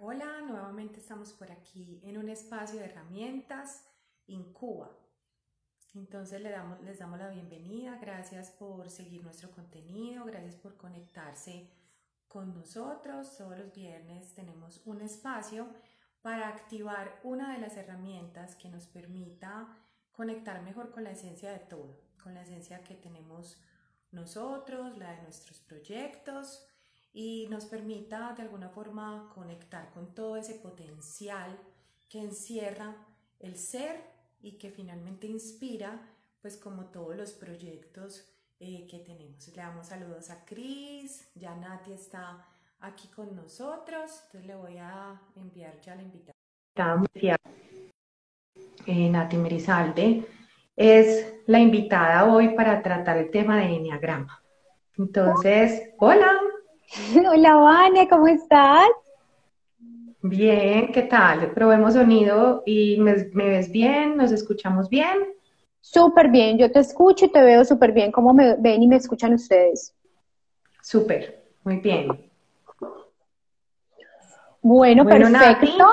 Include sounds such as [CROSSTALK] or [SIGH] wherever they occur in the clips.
Hola, nuevamente estamos por aquí en un espacio de herramientas Incuba. Entonces les damos, les damos la bienvenida, gracias por seguir nuestro contenido, gracias por conectarse con nosotros. Todos los viernes tenemos un espacio para activar una de las herramientas que nos permita conectar mejor con la esencia de todo, con la esencia que tenemos nosotros, la de nuestros proyectos y nos permita de alguna forma conectar con todo ese potencial que encierra el ser y que finalmente inspira pues como todos los proyectos eh, que tenemos. Le damos saludos a Cris, ya Nati está aquí con nosotros, entonces le voy a enviar ya la invitación. Eh, Nati Merizalde es la invitada hoy para tratar el tema de Enneagrama. Entonces, hola. [LAUGHS] Hola, Vane, ¿cómo estás? Bien, ¿qué tal? Probemos sonido y me, ves bien, nos escuchamos bien. Súper bien, yo te escucho y te veo súper bien. ¿Cómo me ven y me escuchan ustedes? Súper, muy bien. Bueno, perfecto.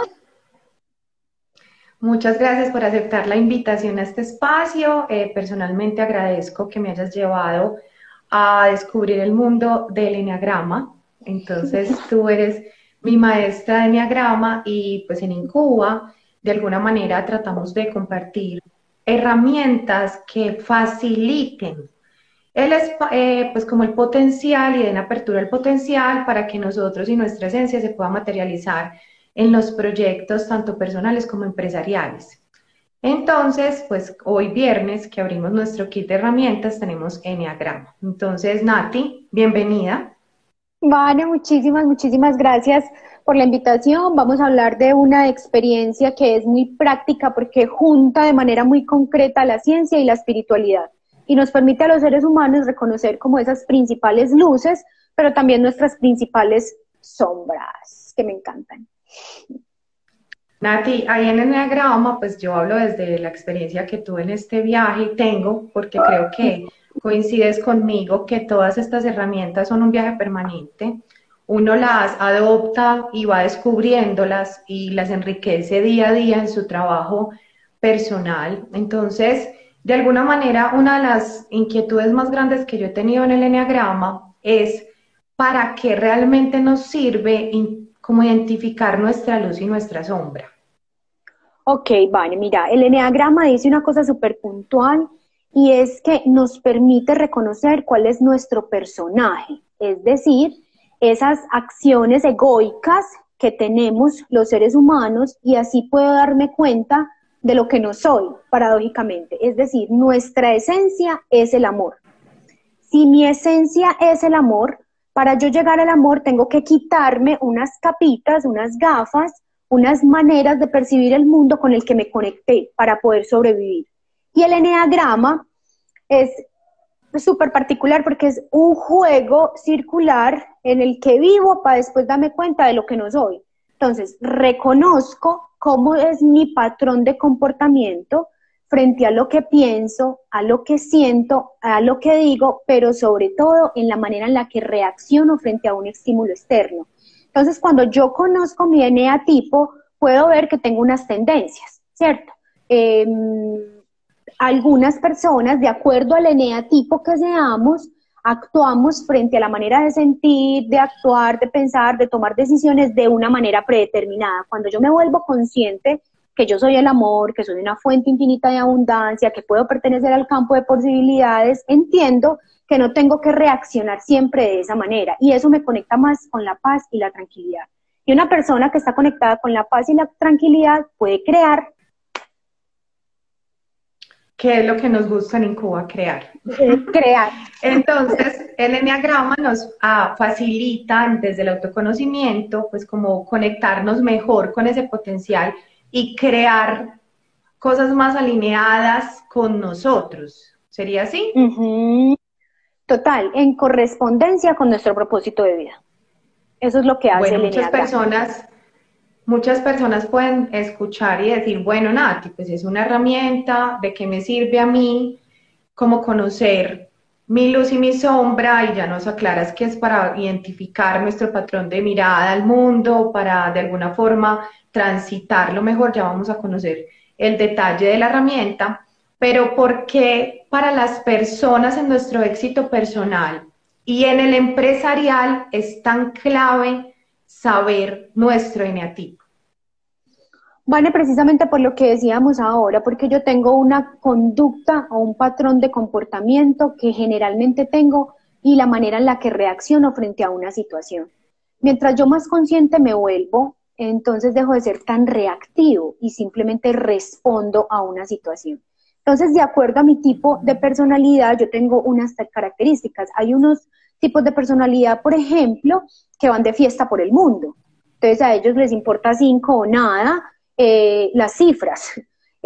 muchas gracias por aceptar la invitación a este espacio. Eh, personalmente agradezco que me hayas llevado a descubrir el mundo del enneagrama. Entonces [LAUGHS] tú eres mi maestra de enneagrama y pues en Incuba de alguna manera tratamos de compartir herramientas que faciliten el, eh, pues como el potencial y den apertura al potencial para que nosotros y nuestra esencia se pueda materializar en los proyectos tanto personales como empresariales. Entonces, pues hoy viernes que abrimos nuestro kit de herramientas tenemos Enneagrama. Entonces, Nati, bienvenida. Vale, muchísimas, muchísimas gracias por la invitación. Vamos a hablar de una experiencia que es muy práctica porque junta de manera muy concreta la ciencia y la espiritualidad y nos permite a los seres humanos reconocer como esas principales luces, pero también nuestras principales sombras, que me encantan. Nati, ahí en el Enneagrama, pues yo hablo desde la experiencia que tuve en este viaje y tengo, porque creo que coincides conmigo que todas estas herramientas son un viaje permanente. Uno las adopta y va descubriéndolas y las enriquece día a día en su trabajo personal. Entonces, de alguna manera, una de las inquietudes más grandes que yo he tenido en el Enneagrama es para qué realmente nos sirve como identificar nuestra luz y nuestra sombra. Ok, vale, mira, el Enneagrama dice una cosa súper puntual y es que nos permite reconocer cuál es nuestro personaje, es decir, esas acciones egoicas que tenemos los seres humanos y así puedo darme cuenta de lo que no soy, paradójicamente. Es decir, nuestra esencia es el amor. Si mi esencia es el amor, para yo llegar al amor tengo que quitarme unas capitas, unas gafas unas maneras de percibir el mundo con el que me conecté para poder sobrevivir. Y el eneagrama es súper particular porque es un juego circular en el que vivo para después darme cuenta de lo que no soy. Entonces, reconozco cómo es mi patrón de comportamiento frente a lo que pienso, a lo que siento, a lo que digo, pero sobre todo en la manera en la que reacciono frente a un estímulo externo. Entonces, cuando yo conozco mi DNA tipo, puedo ver que tengo unas tendencias, ¿cierto? Em, algunas personas, de acuerdo al DNA tipo que seamos, actuamos frente a la manera de sentir, de actuar, de pensar, de tomar decisiones de una manera predeterminada. Cuando yo me vuelvo consciente que yo soy el amor, que soy una fuente infinita de abundancia, que puedo pertenecer al campo de posibilidades, entiendo que no tengo que reaccionar siempre de esa manera. Y eso me conecta más con la paz y la tranquilidad. Y una persona que está conectada con la paz y la tranquilidad puede crear. ¿Qué es lo que nos gusta en Cuba? Crear. Eh, crear. Entonces, el enneagrama nos ah, facilita desde el autoconocimiento, pues como conectarnos mejor con ese potencial y crear cosas más alineadas con nosotros. ¿Sería así? Total, en correspondencia con nuestro propósito de vida. Eso es lo que hace bueno, muchas personas, muchas personas pueden escuchar y decir, bueno, Nati, pues es una herramienta, ¿de qué me sirve a mí? Como conocer mi luz y mi sombra y ya nos aclaras que es para identificar nuestro patrón de mirada al mundo, para de alguna forma transitarlo mejor, ya vamos a conocer el detalle de la herramienta, pero ¿por qué para las personas en nuestro éxito personal y en el empresarial es tan clave saber nuestro eneatipo? Vale, precisamente por lo que decíamos ahora, porque yo tengo una conducta o un patrón de comportamiento que generalmente tengo y la manera en la que reacciono frente a una situación. Mientras yo más consciente me vuelvo, entonces dejo de ser tan reactivo y simplemente respondo a una situación. Entonces, de acuerdo a mi tipo de personalidad, yo tengo unas características. Hay unos tipos de personalidad, por ejemplo, que van de fiesta por el mundo. Entonces, a ellos les importa cinco o nada eh, las cifras.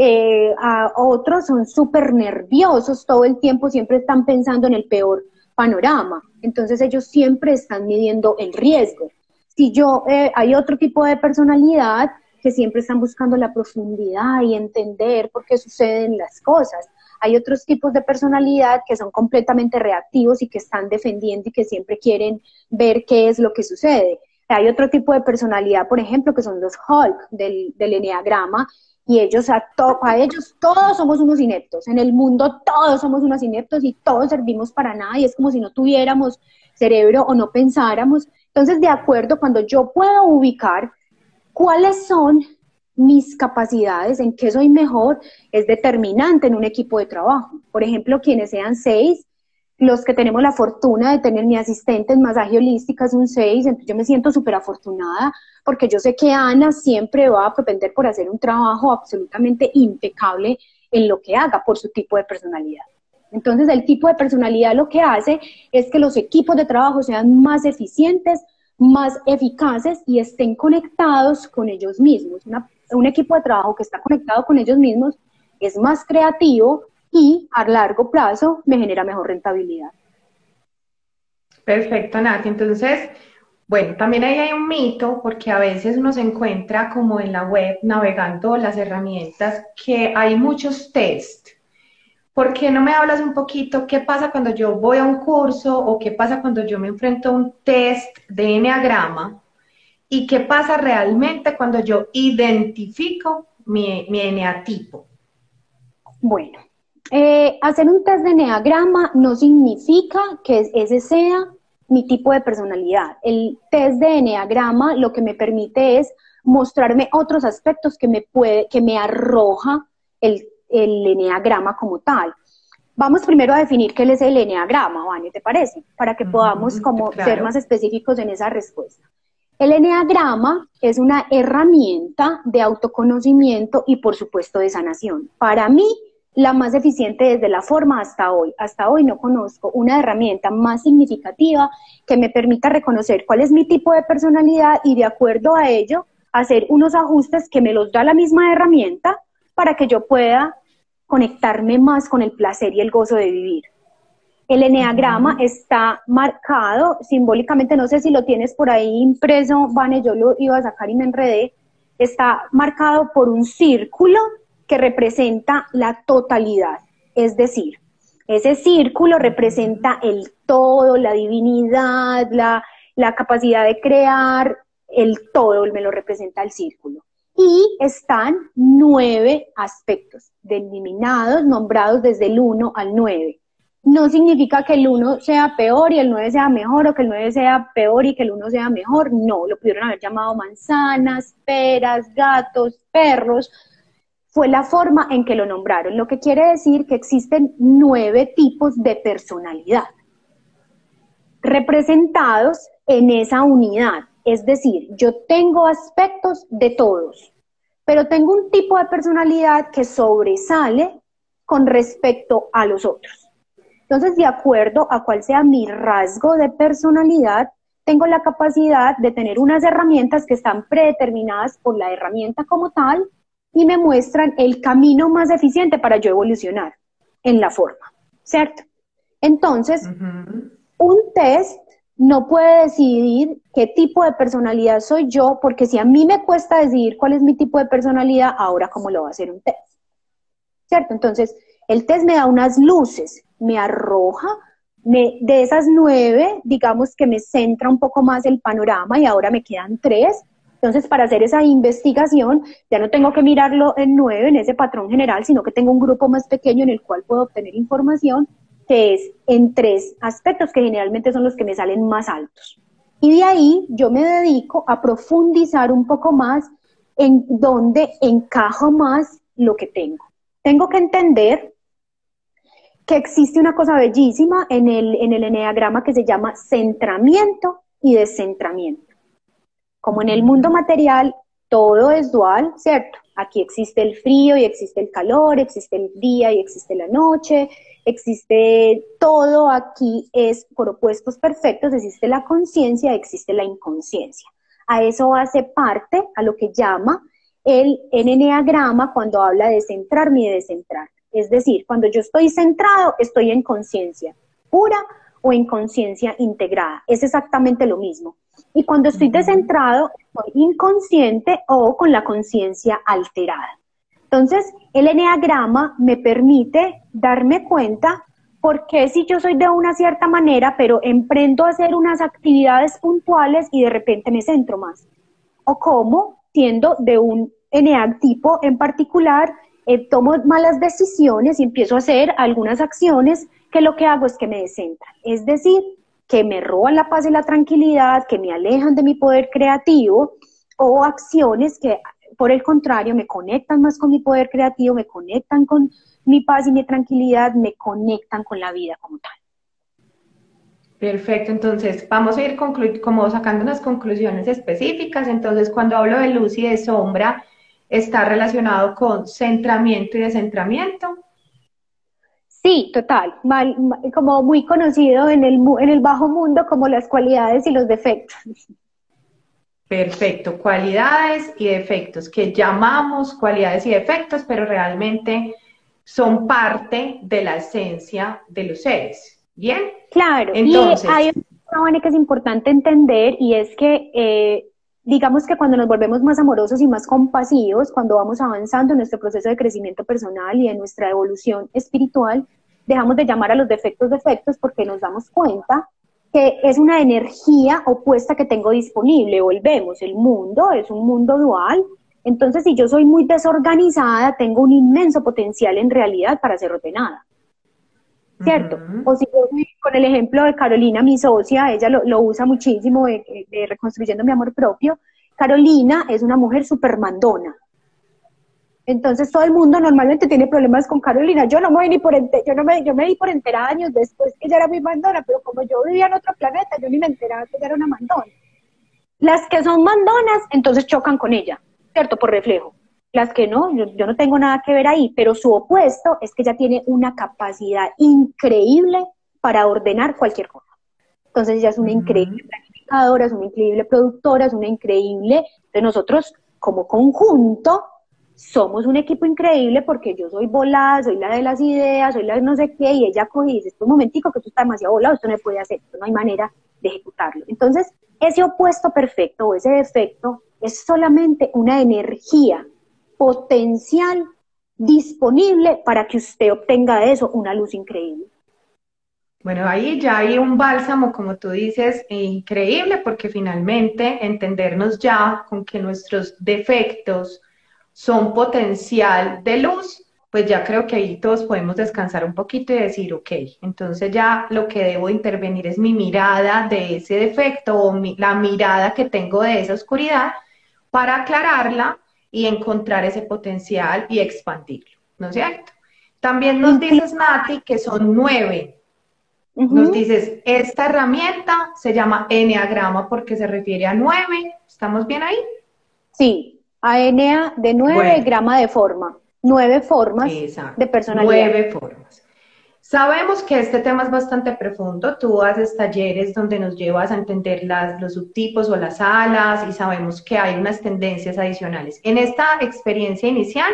Eh, a otros son súper nerviosos todo el tiempo, siempre están pensando en el peor panorama. Entonces ellos siempre están midiendo el riesgo. Si yo, eh, hay otro tipo de personalidad que siempre están buscando la profundidad y entender por qué suceden las cosas. Hay otros tipos de personalidad que son completamente reactivos y que están defendiendo y que siempre quieren ver qué es lo que sucede. Hay otro tipo de personalidad, por ejemplo, que son los Hulk del, del Enneagrama, y ellos a, a ellos todos somos unos ineptos. En el mundo todos somos unos ineptos y todos servimos para nada, y es como si no tuviéramos cerebro o no pensáramos. Entonces, de acuerdo, cuando yo puedo ubicar cuáles son mis capacidades, en qué soy mejor, es determinante en un equipo de trabajo. Por ejemplo, quienes sean seis, los que tenemos la fortuna de tener mi asistente en masaje holística es un 6, entonces yo me siento súper afortunada porque yo sé que Ana siempre va a propender por hacer un trabajo absolutamente impecable en lo que haga por su tipo de personalidad. Entonces el tipo de personalidad lo que hace es que los equipos de trabajo sean más eficientes, más eficaces y estén conectados con ellos mismos. un equipo de trabajo que está conectado con ellos mismos es más creativo, y a largo plazo me genera mejor rentabilidad. Perfecto, Nati. Entonces, bueno, también ahí hay un mito porque a veces uno se encuentra como en la web navegando las herramientas que hay muchos test. ¿Por qué no me hablas un poquito qué pasa cuando yo voy a un curso o qué pasa cuando yo me enfrento a un test de enneagrama y qué pasa realmente cuando yo identifico mi, mi eneatipo? Bueno, eh, hacer un test de Enneagrama no significa que ese sea mi tipo de personalidad. El test de Enneagrama lo que me permite es mostrarme otros aspectos que me puede, que me arroja el, el Enneagrama como tal. Vamos primero a definir qué es el Enneagrama, Vani, ¿te parece? Para que podamos como ser más específicos en esa respuesta. El Enneagrama es una herramienta de autoconocimiento y por supuesto de sanación. Para mí, la más eficiente desde la forma hasta hoy. Hasta hoy no conozco una herramienta más significativa que me permita reconocer cuál es mi tipo de personalidad y de acuerdo a ello hacer unos ajustes que me los da la misma herramienta para que yo pueda conectarme más con el placer y el gozo de vivir. El eneagrama está marcado simbólicamente, no sé si lo tienes por ahí impreso, Vane, yo lo iba a sacar y me enredé, está marcado por un círculo que representa la totalidad, es decir, ese círculo representa el todo, la divinidad, la, capacidad de crear, el todo me lo representa el círculo. Y están nueve aspectos deliminados, nombrados desde el 1 al 9. No significa que el 1 sea peor y el 9 sea mejor o que el 9 sea peor y que el 1 sea mejor. No, lo pudieron haber llamado manzanas, peras, gatos, perros, fue la forma en que lo nombraron, lo que quiere decir que existen nueve tipos de personalidad representados en esa unidad. Es decir, yo tengo aspectos de todos, pero tengo un tipo de personalidad que sobresale con respecto a los otros. Entonces, de acuerdo a cuál sea mi rasgo de personalidad, tengo la capacidad de tener unas herramientas que están predeterminadas por la herramienta como tal y me muestran el camino más eficiente para yo evolucionar en la forma, ¿cierto? Entonces, un test no puede decidir qué tipo de personalidad soy yo, porque si a mí me cuesta decidir cuál es mi tipo de personalidad, ahora cómo lo va a hacer un test, ¿cierto? Entonces, el test me da unas luces, me arroja de esas nueve, digamos que me centra un poco más el panorama y ahora me quedan tres. Entonces, para hacer esa investigación, ya no tengo que mirarlo en nueve, en ese patrón general, sino que tengo un grupo más pequeño en el cual puedo obtener información, que es en tres aspectos que generalmente son los que me salen más altos. Y de ahí yo me dedico a profundizar un poco más en dónde encajo más lo que tengo. Tengo que entender que existe una cosa bellísima en el, en el eneagrama que se llama centramiento y descentramiento. Como en el mundo material todo es dual, ¿cierto? Aquí existe el frío y existe el calor, existe el día y existe la noche, existe todo aquí es por opuestos perfectos, existe la conciencia, existe la inconsciencia. A eso hace parte a lo que llama el enneagrama cuando habla de centrarme y de descentrar. Es decir, cuando yo estoy centrado, estoy en conciencia pura o en conciencia integrada. Es exactamente lo mismo. Y cuando estoy descentrado, estoy inconsciente o con la conciencia alterada. Entonces, el eneagrama me permite darme cuenta por qué si yo soy de una cierta manera, pero emprendo a hacer unas actividades puntuales y de repente me centro más. O cómo, siendo de un eneag tipo en particular, eh, tomo malas decisiones y empiezo a hacer algunas acciones que lo que hago es que me descentran. Es decir, que me roban la paz y la tranquilidad, que me alejan de mi poder creativo o acciones que por el contrario me conectan más con mi poder creativo, me conectan con mi paz y mi tranquilidad, me conectan con la vida como tal. Perfecto, entonces vamos a ir como sacando unas conclusiones específicas. Entonces, cuando hablo de luz y de sombra, está relacionado con centramiento y descentramiento. Sí, total, como muy conocido en el, en el bajo mundo como las cualidades y los defectos. Perfecto, cualidades y defectos, que llamamos cualidades y defectos, pero realmente son parte de la esencia de los seres. ¿Bien? Claro, Entonces, y hay una que es importante entender y es que eh, digamos que cuando nos volvemos más amorosos y más compasivos, cuando vamos avanzando en nuestro proceso de crecimiento personal y en nuestra evolución espiritual, dejamos de llamar a los defectos defectos porque nos damos cuenta que es una energía opuesta que tengo disponible. Volvemos, el mundo es un mundo dual. Entonces, si yo soy muy desorganizada, tengo un inmenso potencial en realidad para ser ordenada. ¿cierto? O si yo con el ejemplo de Carolina, mi socia, ella lo, usa muchísimo de, reconstruyendo mi amor propio. Carolina es una mujer súper mandona. Entonces todo el mundo normalmente tiene problemas con Carolina. Yo no me ni por yo no me, yo me di por enterar años después que ella era muy mandona, pero como yo vivía en otro planeta, yo ni me enteraba que ella era una mandona. Las que son mandonas, entonces chocan con ella, ¿cierto? Por reflejo las que no, yo, no tengo nada que ver ahí, pero su opuesto es que ella tiene una capacidad increíble para ordenar cualquier cosa. Entonces ella es una increíble planificadora, es una increíble productora, es una increíble, de nosotros como conjunto somos un equipo increíble porque yo soy volada, soy la de las ideas, soy la de no sé qué, y ella coge y dice, un momentico que tú estás demasiado volado, esto no se puede hacer, no hay manera de ejecutarlo. Entonces, ese opuesto perfecto o ese defecto es solamente una energía potencial disponible para que usted obtenga de eso una luz increíble. Bueno, ahí ya hay un bálsamo, como tú dices, increíble, porque finalmente entendernos ya con que nuestros defectos son potencial de luz, pues ya creo que ahí todos podemos descansar un poquito y decir, ok, entonces ya lo que debo intervenir es mi mirada de ese defecto o la mirada que tengo de esa oscuridad para aclararla y encontrar ese potencial y expandirlo, ¿no es cierto? También nos dices, Nati, que son nueve. Nos dices, esta herramienta se llama Enneagrama porque se refiere a nueve. ¿Estamos bien ahí? Sí, a Enea de nueve, grama de forma. Nueve formas de personalidad. Nueve formas. Sabemos que este tema es bastante profundo. Tú haces talleres donde nos llevas a entender las, los subtipos o las alas y sabemos que hay unas tendencias adicionales. En esta experiencia inicial,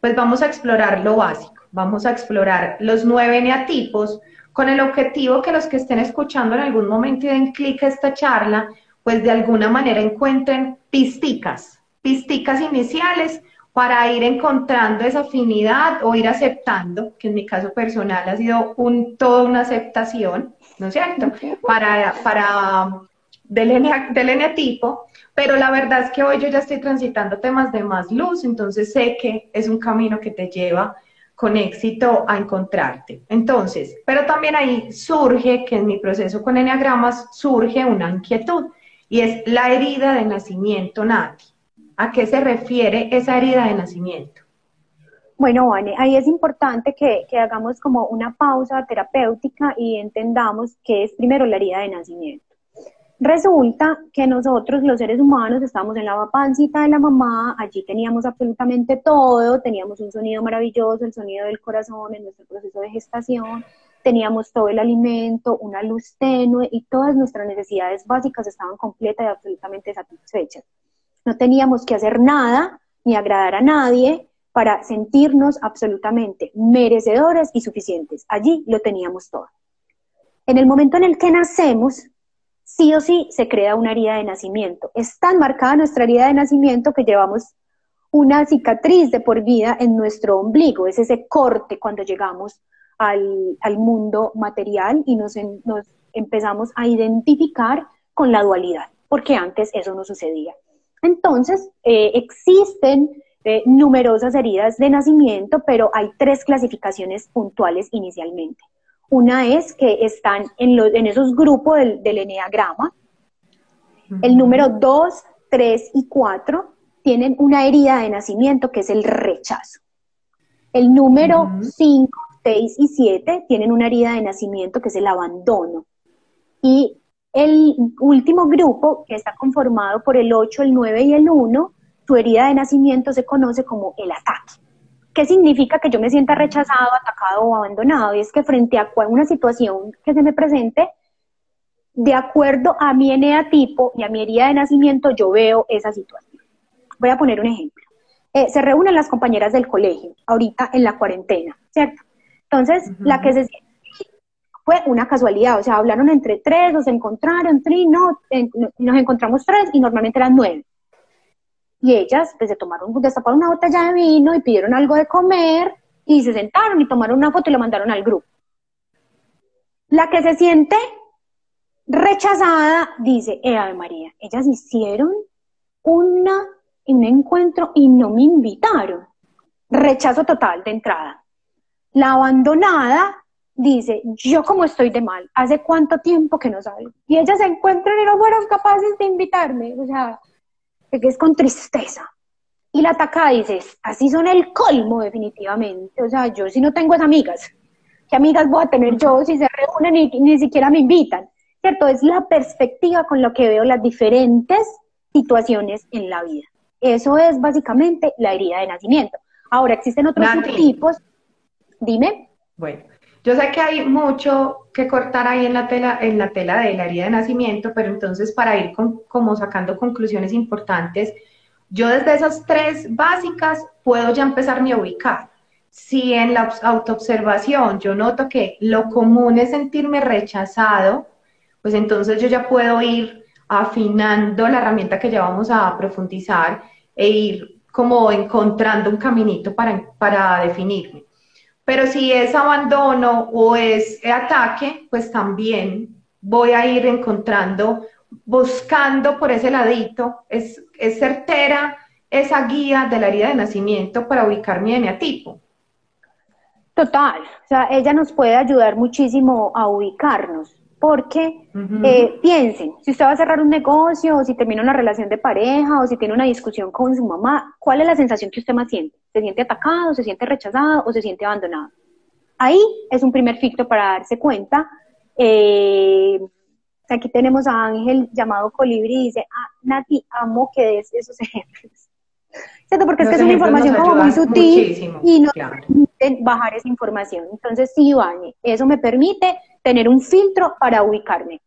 pues vamos a explorar lo básico. Vamos a explorar los nueve neatipos con el objetivo que los que estén escuchando en algún momento y den clic a esta charla, pues de alguna manera encuentren pisticas, pisticas iniciales para ir encontrando esa afinidad o ir aceptando, que en mi caso personal ha sido un, toda una aceptación, ¿no es cierto? Para, para del, del eneatipo, pero la verdad es que hoy yo ya estoy transitando temas de más luz, entonces sé que es un camino que te lleva con éxito a encontrarte. Entonces, pero también ahí surge que en mi proceso con eneagramas surge una inquietud y es la herida de nacimiento, Nati. ¿A qué se refiere esa herida de nacimiento? Bueno, Vane, ahí es importante que, que, hagamos como una pausa terapéutica y entendamos qué es primero la herida de nacimiento. Resulta que nosotros, los seres humanos, estamos en la pancita de la mamá, allí teníamos absolutamente todo, teníamos un sonido maravilloso, el sonido del corazón en nuestro proceso de gestación, teníamos todo el alimento, una luz tenue y todas nuestras necesidades básicas estaban completas y absolutamente satisfechas. No teníamos que hacer nada ni agradar a nadie para sentirnos absolutamente merecedores y suficientes. Allí lo teníamos todo. En el momento en el que nacemos, sí o sí se crea una herida de nacimiento. Es tan marcada nuestra herida de nacimiento que llevamos una cicatriz de por vida en nuestro ombligo, es ese corte cuando llegamos al, mundo material y nos, empezamos a identificar con la dualidad, porque antes eso no sucedía. Entonces, eh, existen eh, numerosas heridas de nacimiento, pero hay tres clasificaciones puntuales inicialmente. Una es que están en, en esos grupos del, del eneagrama. El número 2, 3 y 4 tienen una herida de nacimiento que es el rechazo. El número 5, 6 y 7 tienen una herida de nacimiento que es el abandono. Y el último grupo, que está conformado por el 8, el 9 y el 1, su herida de nacimiento se conoce como el ataque. ¿Qué significa que yo me sienta rechazado, atacado o abandonado? Y es que frente a una situación que se me presente, de acuerdo a mi eneatipo y a mi herida de nacimiento, yo veo esa situación. Voy a poner un ejemplo. Eh, se reúnen las compañeras del colegio, ahorita en la cuarentena, ¿cierto? Entonces, la que se fue una casualidad, o sea, hablaron entre tres, se encontraron, tres, no, nos encontramos tres y normalmente eran nueve y ellas pues se tomaron, destaparon una botella de vino y pidieron algo de comer y se sentaron y tomaron una foto y lo mandaron al grupo. La que se siente rechazada dice, eh, Ave María, ellas hicieron una, un encuentro y no me invitaron. Rechazo total de entrada. La abandonada dice, yo como estoy de mal, ¿hace cuánto tiempo que no salgo? Y ellas se encuentran y no fueron capaces de invitarme. O sea, que es con tristeza. Y la atacada dices, así son el colmo definitivamente. O sea, yo si no tengo esas amigas, ¿qué amigas voy a tener yo si se reúnen y ni siquiera me invitan? ¿Cierto? Es la perspectiva con lo que veo las diferentes situaciones en la vida. Eso es básicamente la herida de nacimiento. Ahora, existen otros tipos. Dime. Bueno, yo sé que hay mucho que cortar ahí en la tela, en la tela de la herida de nacimiento, pero entonces para ir como sacando conclusiones importantes, yo desde esas tres básicas puedo ya empezarme a ubicar. Si en la autoobservación yo noto que lo común es sentirme rechazado, pues entonces yo ya puedo ir afinando la herramienta que ya vamos a profundizar e ir como encontrando un caminito para, para definirme. Pero si es abandono o es ataque, pues también voy a ir encontrando, buscando por ese ladito, es, es certera esa guía de la herida de nacimiento para ubicar mi eneatipo. Total, o sea, ella nos puede ayudar muchísimo a ubicarnos, porque eh, piensen, si usted va a cerrar un negocio, o si termina una relación de pareja, o si tiene una discusión con su mamá, ¿cuál es la sensación que usted más siente? ¿Se siente atacado, se siente rechazado o se siente abandonado? Ahí es un primer filtro para darse cuenta. Eh, aquí tenemos a Ángel llamado Colibri y dice, ah, Nati, amo que des esos [LAUGHS] ejemplos. ¿Cierto? Porque es que es una información como muy sutil y nos permiten bajar esa información. Entonces, sí, Vane, eso me permite tener un filtro para ubicarme.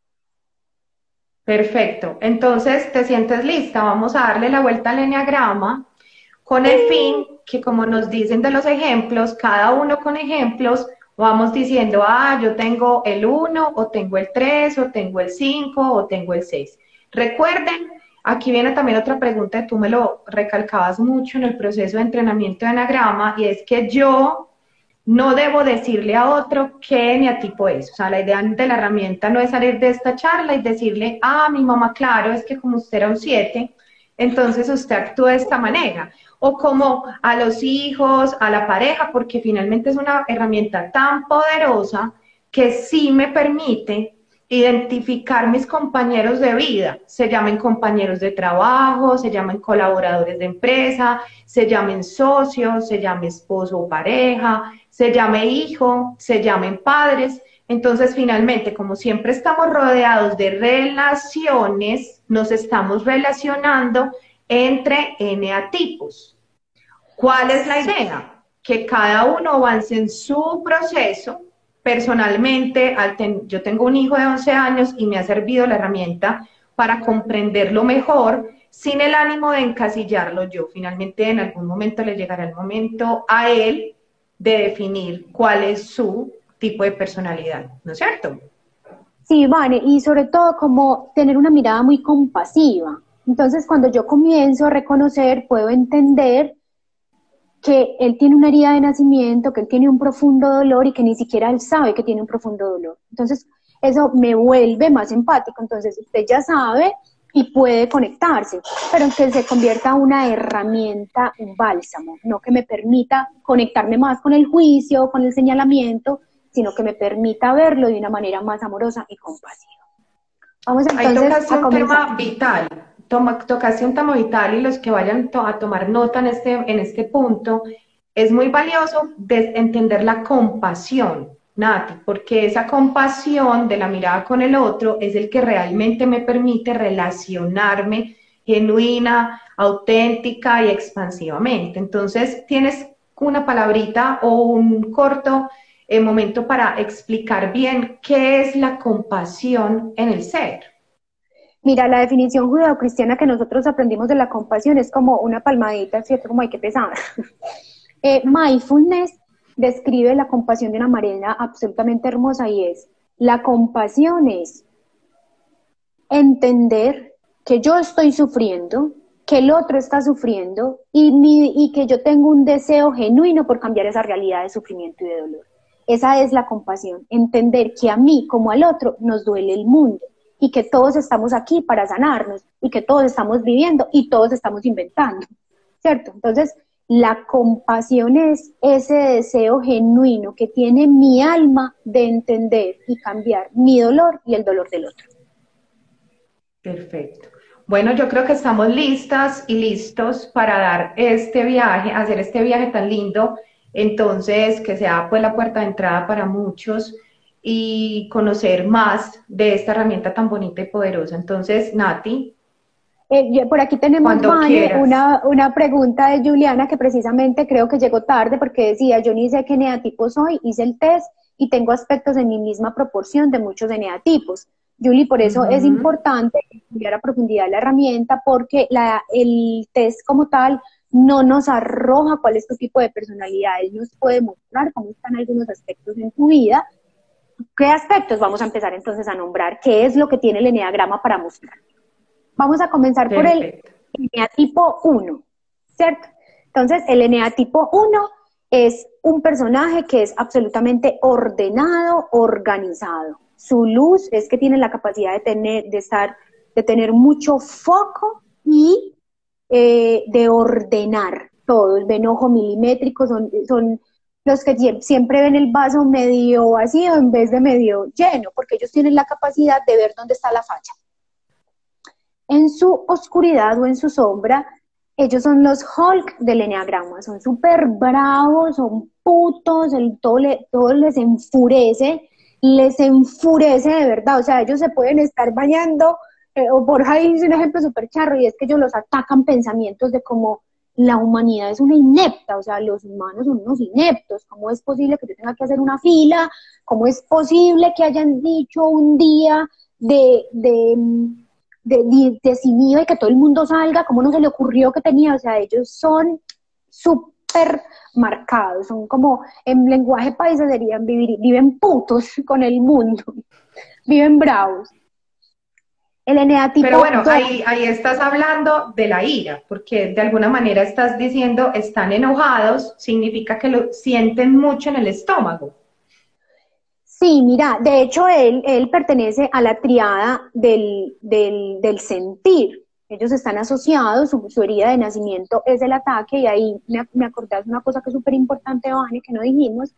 Perfecto. Entonces, ¿te sientes lista? Vamos a darle la vuelta al enneagrama con el fin que, como nos dicen de los ejemplos, cada uno con ejemplos, vamos diciendo, ah, yo tengo el 1, o tengo el 3, o tengo el 5, o tengo el 6. Recuerden, aquí viene también otra pregunta, tú me lo recalcabas mucho en el proceso de entrenamiento de anagrama, y es que yo no debo decirle a otro qué eneatipo es. O sea, la idea de la herramienta no es salir de esta charla y decirle, ah, mi mamá, claro, es que como usted era un 7, entonces usted actúa de esta manera. O como a los hijos, a la pareja, porque finalmente es una herramienta tan poderosa que sí me permite identificar mis compañeros de vida, se llamen compañeros de trabajo, se llamen colaboradores de empresa, se llamen socios, se llame esposo o pareja, se llame hijo, se llamen padres. Entonces, finalmente, como siempre estamos rodeados de relaciones, nos estamos relacionando entre eneatipos. ¿Cuál es la idea? Que cada uno avance en su proceso personalmente, yo tengo un hijo de 11 años y me ha servido la herramienta para comprenderlo mejor sin el ánimo de encasillarlo yo. Finalmente, en algún momento le llegará el momento a él de definir cuál es su tipo de personalidad, ¿no es cierto? Sí, Vane, y sobre todo como tener una mirada muy compasiva. Entonces, cuando yo comienzo a reconocer, puedo entender que él tiene una herida de nacimiento, que él tiene un profundo dolor y que ni siquiera él sabe que tiene un profundo dolor. Entonces, eso me vuelve más empático. Entonces, usted ya sabe y puede conectarse, pero que se convierta en una herramienta, un bálsamo, no que me permita conectarme más con el juicio, con el señalamiento, sino que me permita verlo de una manera más amorosa y compasiva. Vamos entonces a un tema vital toma, tocaste vital y los que vayan a tomar nota en este, en este punto, es muy valioso entender la compasión, Nati, porque esa compasión de la mirada con el otro es el que realmente me permite relacionarme genuina, auténtica y expansivamente. Entonces, tienes una palabrita o un corto eh, momento para explicar bien qué es la compasión en el ser. Mira, la definición judeocristiana que nosotros aprendimos de la compasión es como una palmadita, ¿cierto? Como hay que pesar. [LAUGHS] eh, mindfulness describe la compasión de una manera absolutamente hermosa y es, la compasión es entender que yo estoy sufriendo, que el otro está sufriendo y, y que yo tengo un deseo genuino por cambiar esa realidad de sufrimiento y de dolor. Esa es la compasión, entender que a mí como al otro nos duele el mundo y que todos estamos aquí para sanarnos y que todos estamos viviendo y todos estamos inventando, ¿cierto? Entonces, la compasión es ese deseo genuino que tiene mi alma de entender y cambiar mi dolor y el dolor del otro. Perfecto. Bueno, yo creo que estamos listas y listos para dar este viaje, hacer este viaje tan lindo. Entonces, que sea pues la puerta de entrada para muchos y conocer más de esta herramienta tan bonita y poderosa. Entonces, Nati. Eh, por aquí tenemos una, una pregunta de Juliana que precisamente creo que llegó tarde porque decía, yo ni sé qué neatipo soy, hice el test y tengo aspectos en mi misma proporción de muchos neatipos. Julie, por eso es importante estudiar a profundidad la herramienta porque la, el test como tal no nos arroja cuál es tu tipo de personalidad, él nos puede mostrar cómo están algunos aspectos en tu vida ¿Qué aspectos vamos a empezar entonces a nombrar? ¿Qué es lo que tiene el eneagrama para mostrar? Vamos a comenzar por el eneatipo 1, ¿cierto? Entonces, el eneatipo 1 es un personaje que es absolutamente ordenado, organizado. Su luz es que tiene la capacidad de tener, de estar, de tener mucho foco y eh, de ordenar todo. El venojo milimétrico son, son los que siempre ven el vaso medio vacío en vez de medio lleno, porque ellos tienen la capacidad de ver dónde está la falla. En su oscuridad o en su sombra, ellos son los Hulk del Enneagrama, son súper bravos, son putos, el, todo, todo les enfurece, les enfurece de verdad, o sea, ellos se pueden estar bañando, eh, o ahí dice un ejemplo súper charro, y es que ellos los atacan pensamientos de como la humanidad es una inepta, o sea, los humanos son unos ineptos. ¿Cómo es posible que yo tenga que hacer una fila? ¿Cómo es posible que hayan dicho un día de, de, de, y que todo el mundo salga? ¿Cómo no se le ocurrió que tenía? O sea, ellos son súper marcados, son como, en lenguaje paisa serían vivir, viven putos [LAUGHS] con el mundo, viven bravos. El eneatipo. Pero bueno, ahí, ahí estás hablando de la ira, porque de alguna manera estás diciendo están enojados, significa que lo sienten mucho en el estómago. Sí, mira, de hecho él, él pertenece a la triada del, del, del sentir. Ellos están asociados, su, su, herida de nacimiento es el ataque, y ahí me, me acordás una cosa que es súper importante, Vane, que no dijimos,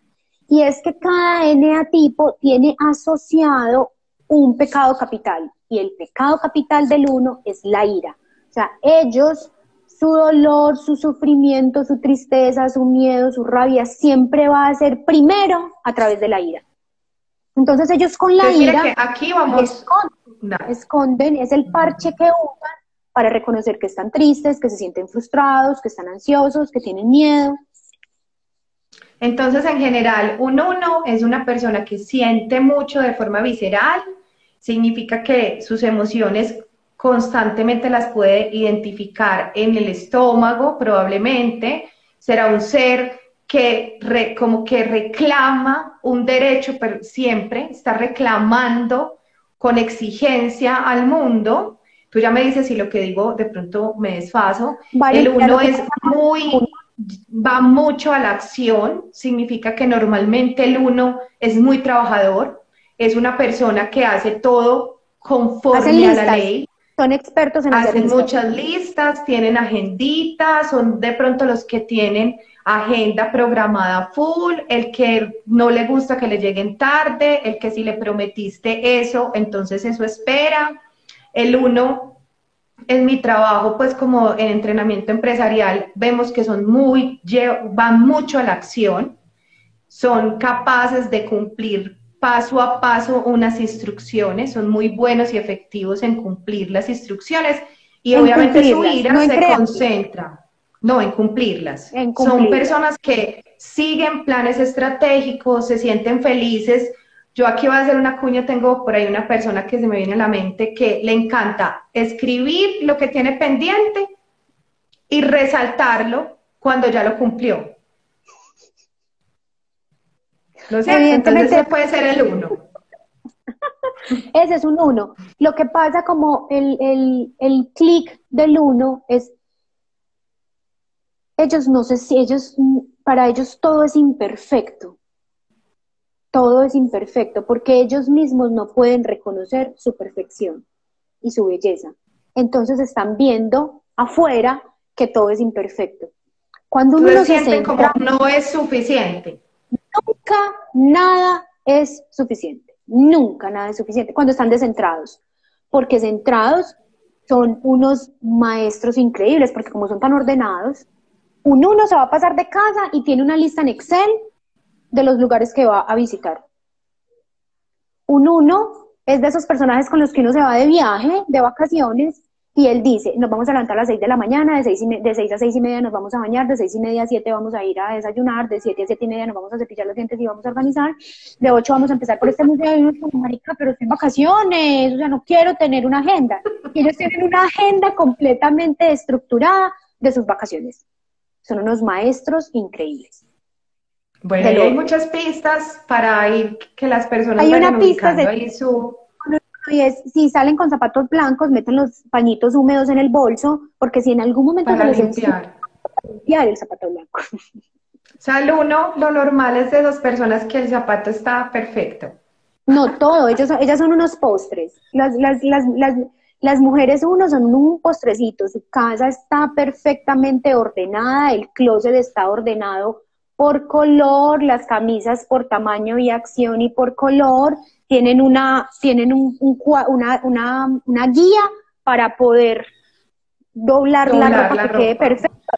y es que cada eneatipo tiene asociado un pecado capital y el pecado capital del uno es la ira. O sea, ellos, su dolor, su sufrimiento, su tristeza, su miedo, su rabia, siempre va a ser primero a través de la ira. Entonces ellos con la ira que aquí vamos esconden, esconden, es el parche que usan para reconocer que están tristes, que se sienten frustrados, que están ansiosos, que tienen miedo. Entonces, en general, un uno es una persona que siente mucho de forma visceral, significa que sus emociones constantemente las puede identificar en el estómago, probablemente. Será un ser que como que reclama un derecho, pero siempre está reclamando con exigencia al mundo. Tú ya me dices si lo que digo de pronto me desfaso. el uno es muy, va mucho a la acción, significa que normalmente el uno es muy trabajador, es una persona que hace todo conforme a la ley. Son expertos en Hacen muchas listas, tienen agenditas, son de pronto los que tienen agenda programada full, el que no le gusta que le lleguen tarde, el que si le prometiste eso, entonces eso espera. El uno, en mi trabajo, pues como en entrenamiento empresarial, vemos que son muy, van mucho a la acción, son capaces de cumplir paso a paso unas instrucciones, son muy buenos y efectivos en cumplir las instrucciones y obviamente su ira se concentra, no, en cumplirlas. Son personas que siguen planes estratégicos, se sienten felices. Yo aquí voy a hacer una cuña, tengo por ahí una persona que se me viene a la mente que le encanta escribir lo que tiene pendiente y resaltarlo cuando ya lo cumplió. No sé, entonces puede ser el uno. [LAUGHS] Ese es un uno. Lo que pasa como el, el, el clic del uno es, ellos no sé si ellos, para ellos todo es imperfecto. Todo es imperfecto porque ellos mismos no pueden reconocer su perfección y su belleza. Entonces están viendo afuera que todo es imperfecto. Cuando uno se siente como no es suficiente. Nunca nada es suficiente. Nunca nada es suficiente cuando están descentrados. Porque centrados son unos maestros increíbles, porque como son tan ordenados, un uno se va a pasar de casa y tiene una lista en Excel de los lugares que va a visitar. Un uno es de esos personajes con los que uno se va de viaje, de vacaciones, y él dice, nos vamos a levantar a las 6 de la mañana, de 6, de 6 a 6 y media nos vamos a bañar, de 6 y media a 7 vamos a ir a desayunar, de 7 a 7 y media nos vamos a cepillar los dientes y vamos a organizar, de 8 vamos a empezar por este museo y uno como, marica, pero estoy en vacaciones, o sea, no quiero tener una agenda. Y ellos tienen una agenda completamente estructurada de sus vacaciones. Son unos maestros increíbles. Bueno, hay muchas pistas para ir que las personas hay una pista de, ahí su y es, si salen con zapatos blancos, meten los pañitos húmedos en el bolso, porque si en algún momento para limpiar. limpiar el zapato blanco. O sea, el uno, lo normal es de dos personas que el zapato está perfecto. No, todo, ellos, ellas son unos postres. Las, las, las, las, las mujeres uno son un postrecito, su casa está perfectamente ordenada, el closet está ordenado por color, las camisas por tamaño y acción y por color, tienen una, tienen un, una, una, una, guía para poder doblar, la ropa que quede perfecta.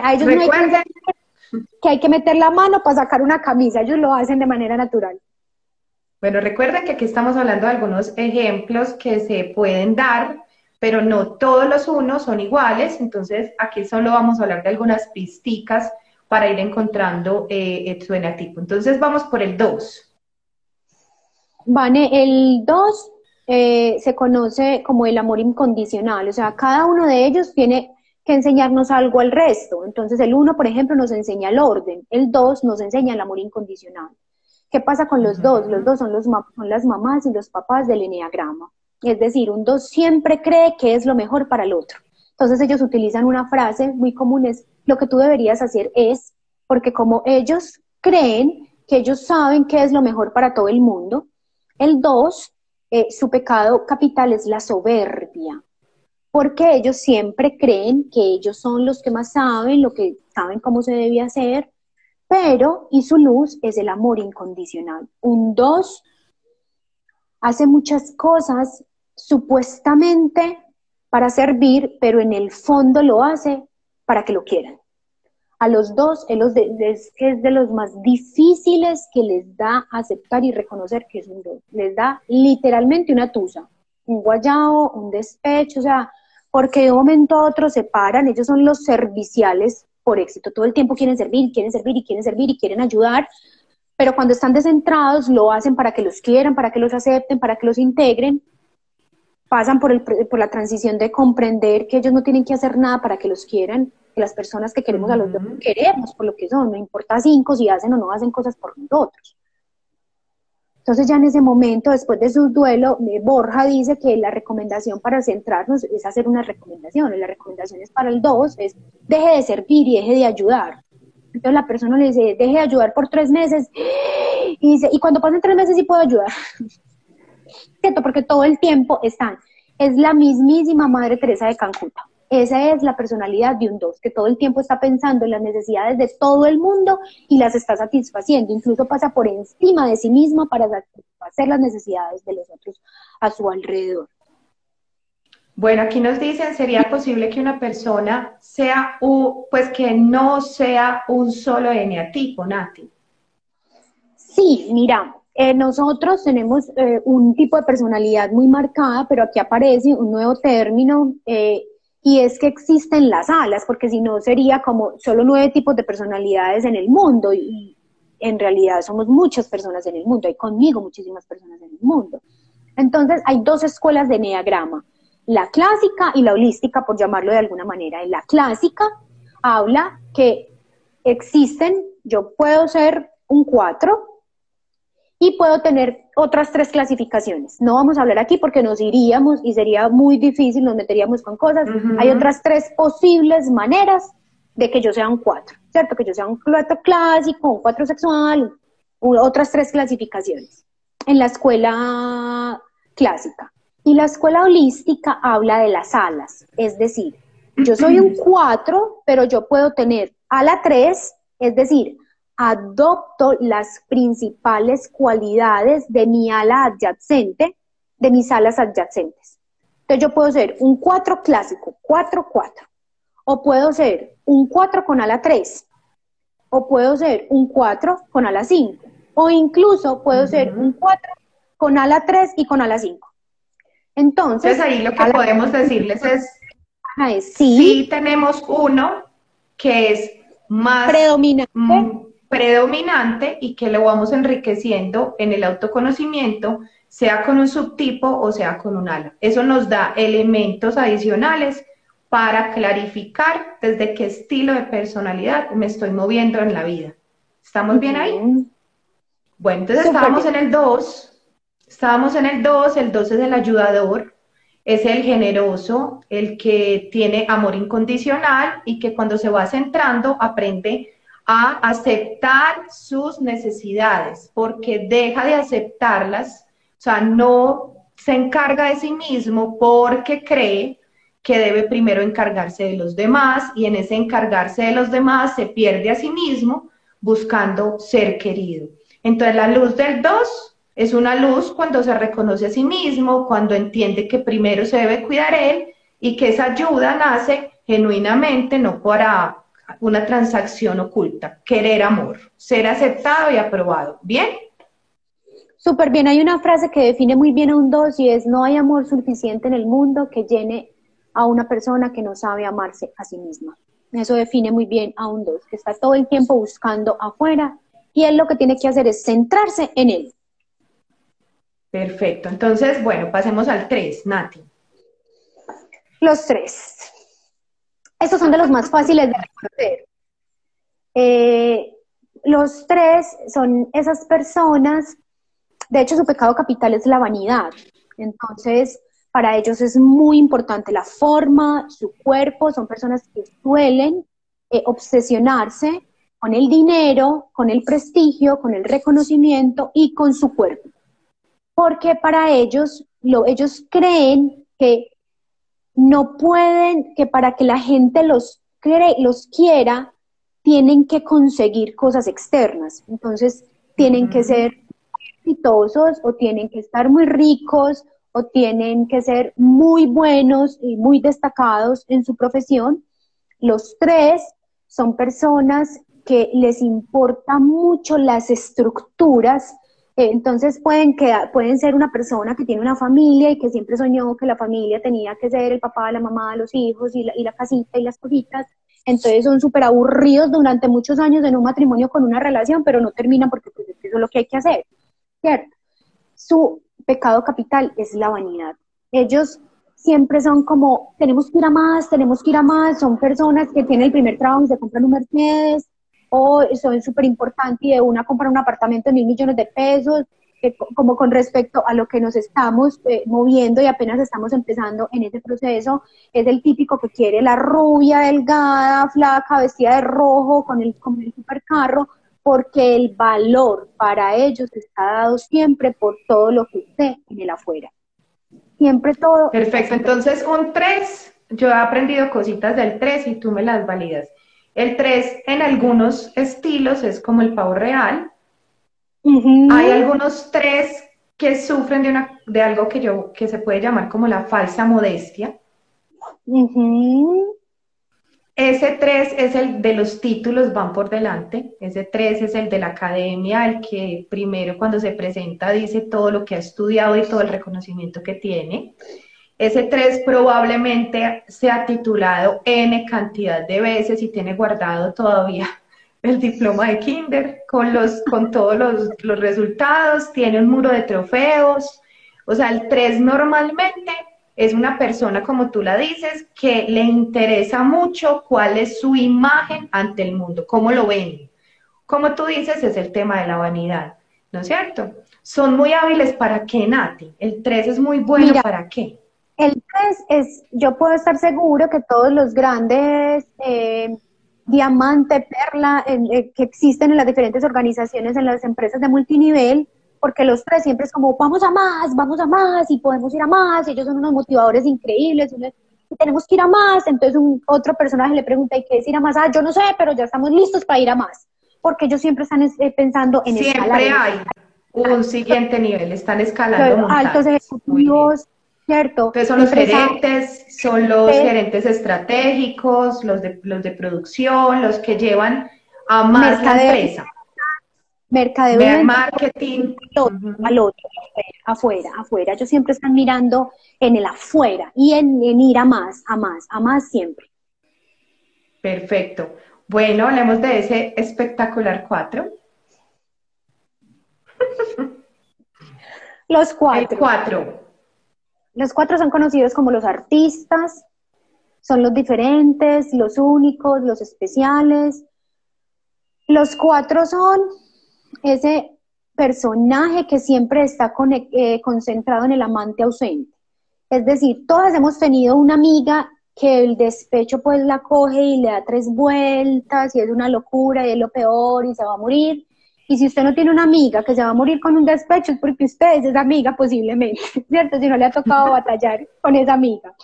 A ellos no hay que, que hay que meter la mano para sacar una camisa, ellos lo hacen de manera natural. Bueno, recuerden que aquí estamos hablando de algunos ejemplos que se pueden dar, pero no todos los unos son iguales, entonces aquí solo vamos a hablar de algunas pisticas para ir encontrando eh, su enatipo. Entonces vamos por el 2. Vane, el 2 eh, se conoce como el amor incondicional, o sea, cada uno de ellos tiene que enseñarnos algo al resto. Entonces, el 1, por ejemplo, nos enseña el orden, el 2 nos enseña el amor incondicional. ¿Qué pasa con los dos? Los dos son, los son las mamás y los papás del eneagrama. Es decir, un 2 siempre cree que es lo mejor para el otro. Entonces ellos utilizan una frase muy común, es lo que tú deberías hacer es, porque como ellos creen que ellos saben qué es lo mejor para todo el mundo, el 2, eh, su pecado capital es la soberbia, porque ellos siempre creen que ellos son los que más saben, lo que saben cómo se debe hacer, pero, y su luz es el amor incondicional. Un 2 hace muchas cosas supuestamente para servir, pero en el fondo lo hace para que lo quieran. A los dos es, de los más difíciles que les da aceptar y reconocer que es un dos. Les da literalmente una tusa, un guayao, un despecho, o sea, porque de un momento a otro se paran, ellos son los serviciales por éxito, todo el tiempo quieren servir, quieren servir y quieren servir y quieren ayudar, pero cuando están descentrados lo hacen para que los quieran, para que los acepten, para que los integren, pasan por, el, por la transición de comprender que ellos no tienen que hacer nada para que los quieran, que las personas que queremos a los dos queremos por lo que son, no importa cinco si hacen o no hacen cosas por nosotros. Entonces ya en ese momento, después de su duelo, eh, Borja dice que la recomendación para centrarnos es hacer una recomendación, y la recomendación es para el dos, es deje de servir y deje de ayudar. Entonces la persona le dice, deje de ayudar por tres meses, [GASPS] y dice, y cuando pasen tres meses sí puedo ayudar. [LAUGHS] ¿cierto? Porque todo el tiempo están. Es la mismísima Madre Teresa de Calcuta. Esa es la personalidad de un dos, que todo el tiempo está pensando en las necesidades de todo el mundo y las está satisfaciendo. Incluso pasa por encima de sí misma para satisfacer las necesidades de los otros a su alrededor. Bueno, aquí nos dicen, ¿sería posible que una persona sea, un, pues que no sea un solo eneatipo, Nati? Sí, mira, eh, nosotros tenemos eh, un tipo de personalidad muy marcada, pero aquí aparece un nuevo término eh, y es que existen las alas, porque si no sería como solo nueve tipos de personalidades en el mundo y, en realidad somos muchas personas en el mundo, hay conmigo muchísimas personas en el mundo. Entonces hay dos escuelas de neagrama, la clásica y la holística, por llamarlo de alguna manera. En la clásica habla que existen, yo puedo ser un cuatro, y puedo tener otras tres clasificaciones. No vamos a hablar aquí porque nos iríamos y sería muy difícil, nos meteríamos con cosas. Hay otras tres posibles maneras de que yo sea un cuatro, ¿cierto? Que yo sea un cuatro clásico, un cuatro sexual, otras tres clasificaciones en la escuela clásica. Y la escuela holística habla de las alas, es decir, yo soy un [CLEARS THROAT] cuatro, pero yo puedo tener ala tres, es decir, adopto las principales cualidades de mi ala adyacente, de mis alas adyacentes. Entonces yo puedo ser un 4 clásico, 4-4, o puedo ser un 4 con ala 3, o puedo ser un 4 con ala 5, o incluso puedo ser un 4 con ala 3 y con ala 5. Entonces, ahí lo que podemos decirles es, es sí, tenemos uno que es más predominante. Predominante y que lo vamos enriqueciendo en el autoconocimiento, sea con un subtipo o sea con un ala. Eso nos da elementos adicionales para clarificar desde qué estilo de personalidad me estoy moviendo en la vida. ¿Estamos bien ahí? Bueno, entonces estábamos en el 2, estábamos en el 2, el 2 es el ayudador, es el generoso, el que tiene amor incondicional y que cuando se va centrando aprende a aceptar sus necesidades, porque deja de aceptarlas, o sea, no se encarga de sí mismo porque cree que debe primero encargarse de los demás y en ese encargarse de los demás se pierde a sí mismo buscando ser querido. Entonces la luz del 2 es una luz cuando se reconoce a sí mismo, cuando entiende que primero se debe cuidar él y que esa ayuda nace genuinamente, no para una transacción oculta, querer amor, ser aceptado y aprobado. ¿Bien? Súper bien, hay una frase que define muy bien a un dos y es no hay amor suficiente en el mundo que llene a una persona que no sabe amarse a sí misma. Eso define muy bien a un dos, que está todo el tiempo buscando afuera y él lo que tiene que hacer es centrarse en él. Perfecto, entonces, bueno, pasemos al tres, Nati. Los tres. Estos son de los más fáciles de reconocer. Eh, los tres son esas personas, de hecho su pecado capital es la vanidad. Entonces, para ellos es muy importante la forma, su cuerpo, son personas que suelen eh, obsesionarse con el dinero, con el prestigio, con el reconocimiento y con su cuerpo. Porque para ellos, lo, ellos creen que no pueden, que para que la gente los, los quiera, tienen que conseguir cosas externas. Entonces, tienen que ser exitosos o tienen que estar muy ricos o tienen que ser muy buenos y muy destacados en su profesión. Los tres son personas que les importa mucho las estructuras entonces pueden, quedar, pueden ser una persona que tiene una familia y que siempre soñó que la familia tenía que ser el papá, la mamá, los hijos y la, y la casita y las cositas. Entonces son súper aburridos durante muchos años en un matrimonio con una relación, pero no terminan porque pues, eso es lo que hay que hacer, ¿cierto? Su pecado capital es la vanidad. Ellos siempre son como, tenemos que ir a más, tenemos que ir a más, son personas que tienen el primer trabajo y se compran un Mercedes, o son súper importantes y de una comprar un apartamento de mil millones de pesos, como con respecto a lo que nos estamos eh, moviendo y apenas estamos empezando en ese proceso, es el típico que quiere la rubia, delgada, flaca, vestida de rojo, con el, con el supercarro, porque el valor para ellos está dado siempre por todo lo que esté en el afuera. Siempre todo. Perfecto, entonces un 3, yo he aprendido cositas del 3 y tú me las validas. El 3 en algunos estilos es como el pavo real. Hay algunos 3 que sufren de, una, de algo que, yo, que se puede llamar como la falsa modestia. Ese 3 es el de los títulos, van por delante. Ese 3 es el de la academia, el que primero cuando se presenta dice todo lo que ha estudiado y todo el reconocimiento que tiene. Ese 3 probablemente se ha titulado N cantidad de veces y tiene guardado todavía [LAUGHS] el diploma de kinder con, los, con todos los, los resultados, tiene un muro de trofeos. O sea, el 3 normalmente es una persona, como tú la dices, que le interesa mucho cuál es su imagen ante el mundo, cómo lo ven. Como tú dices, es el tema de la vanidad, ¿no es cierto? Son muy hábiles para qué, Nati. El 3 es muy bueno para qué. El 3 es, yo puedo estar seguro que todos los grandes eh, diamante, perla, eh, que existen en las diferentes organizaciones, en las empresas de multinivel, porque los tres siempre es como, vamos a más, vamos a más, y podemos ir a más, ellos son unos motivadores increíbles, y tenemos que ir a más, entonces un otro personaje le pregunta, ¿y qué es ir a más? Ah, yo no sé, pero ya estamos listos para ir a más, porque ellos siempre están eh, pensando en Siempre hay un siguiente nivel, están escalando Altos ejecutivos, ¿cierto? Entonces son los gerentes, son los gerentes estratégicos, los de, los de producción, los que llevan a más la empresa. Mercadeo. marketing. Al otro, afuera, afuera. Ellos siempre están mirando en el afuera y en, en ir a más, a más, a más siempre. Perfecto. Bueno, hablemos de ese espectacular cuatro. Los cuatro. El cuatro. Los cuatro son conocidos como los artistas, son los diferentes, los únicos, los especiales. Los cuatro son ese personaje que siempre está eh, concentrado en el amante ausente. Es decir, todas hemos tenido una amiga que el despecho pues la coge y le da tres vueltas y es una locura y es lo peor y se va a morir. Y si usted no tiene una amiga que se va a morir con un despecho, es porque usted es esa amiga posiblemente, [LAUGHS] ¿cierto? Si no le ha tocado batallar con esa amiga.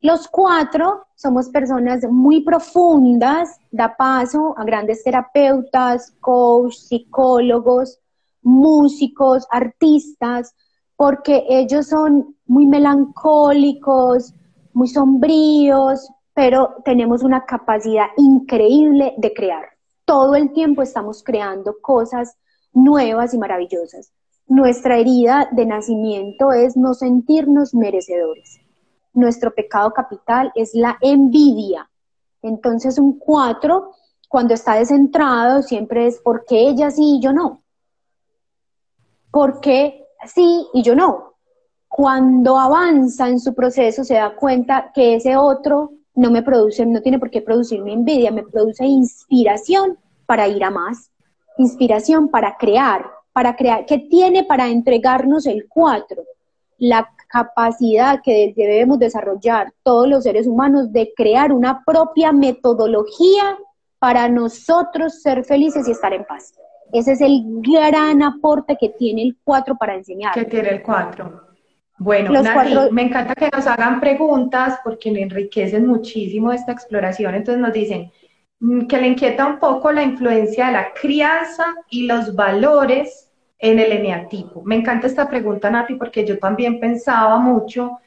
Los cuatro somos personas muy profundas, da paso a grandes terapeutas, coach, psicólogos, músicos, artistas, porque ellos son muy melancólicos, muy sombríos, pero tenemos una capacidad increíble de crear todo el tiempo estamos creando cosas nuevas y maravillosas. Nuestra herida de nacimiento es no sentirnos merecedores. Nuestro pecado capital es la envidia. Entonces un cuatro, cuando está descentrado, siempre es ¿por qué ella sí y yo no? ¿Por qué sí y yo no? Cuando avanza en su proceso se da cuenta que ese otro no me produce, no tiene por qué producirme envidia, me produce inspiración para ir a más, inspiración para crear, para crear, ¿qué tiene para entregarnos el cuatro? La capacidad que debemos desarrollar todos los seres humanos de crear una propia metodología para nosotros ser felices y estar en paz. Ese es el gran aporte que tiene el 4 para enseñar. Que tiene el 4. Bueno, me encanta que nos hagan preguntas porque le enriquecen muchísimo esta exploración. Entonces nos dicen mm, que le inquieta un poco la influencia de la crianza y los valores en el eneatipo. Me encanta esta pregunta, Nati, porque yo también pensaba mucho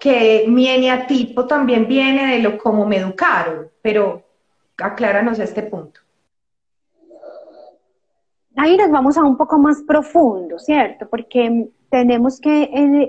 que mi eneatipo también viene de lo como me educaron, pero acláranos este punto. Ahí nos vamos a un poco más profundo, ¿cierto? Porque tenemos que eh,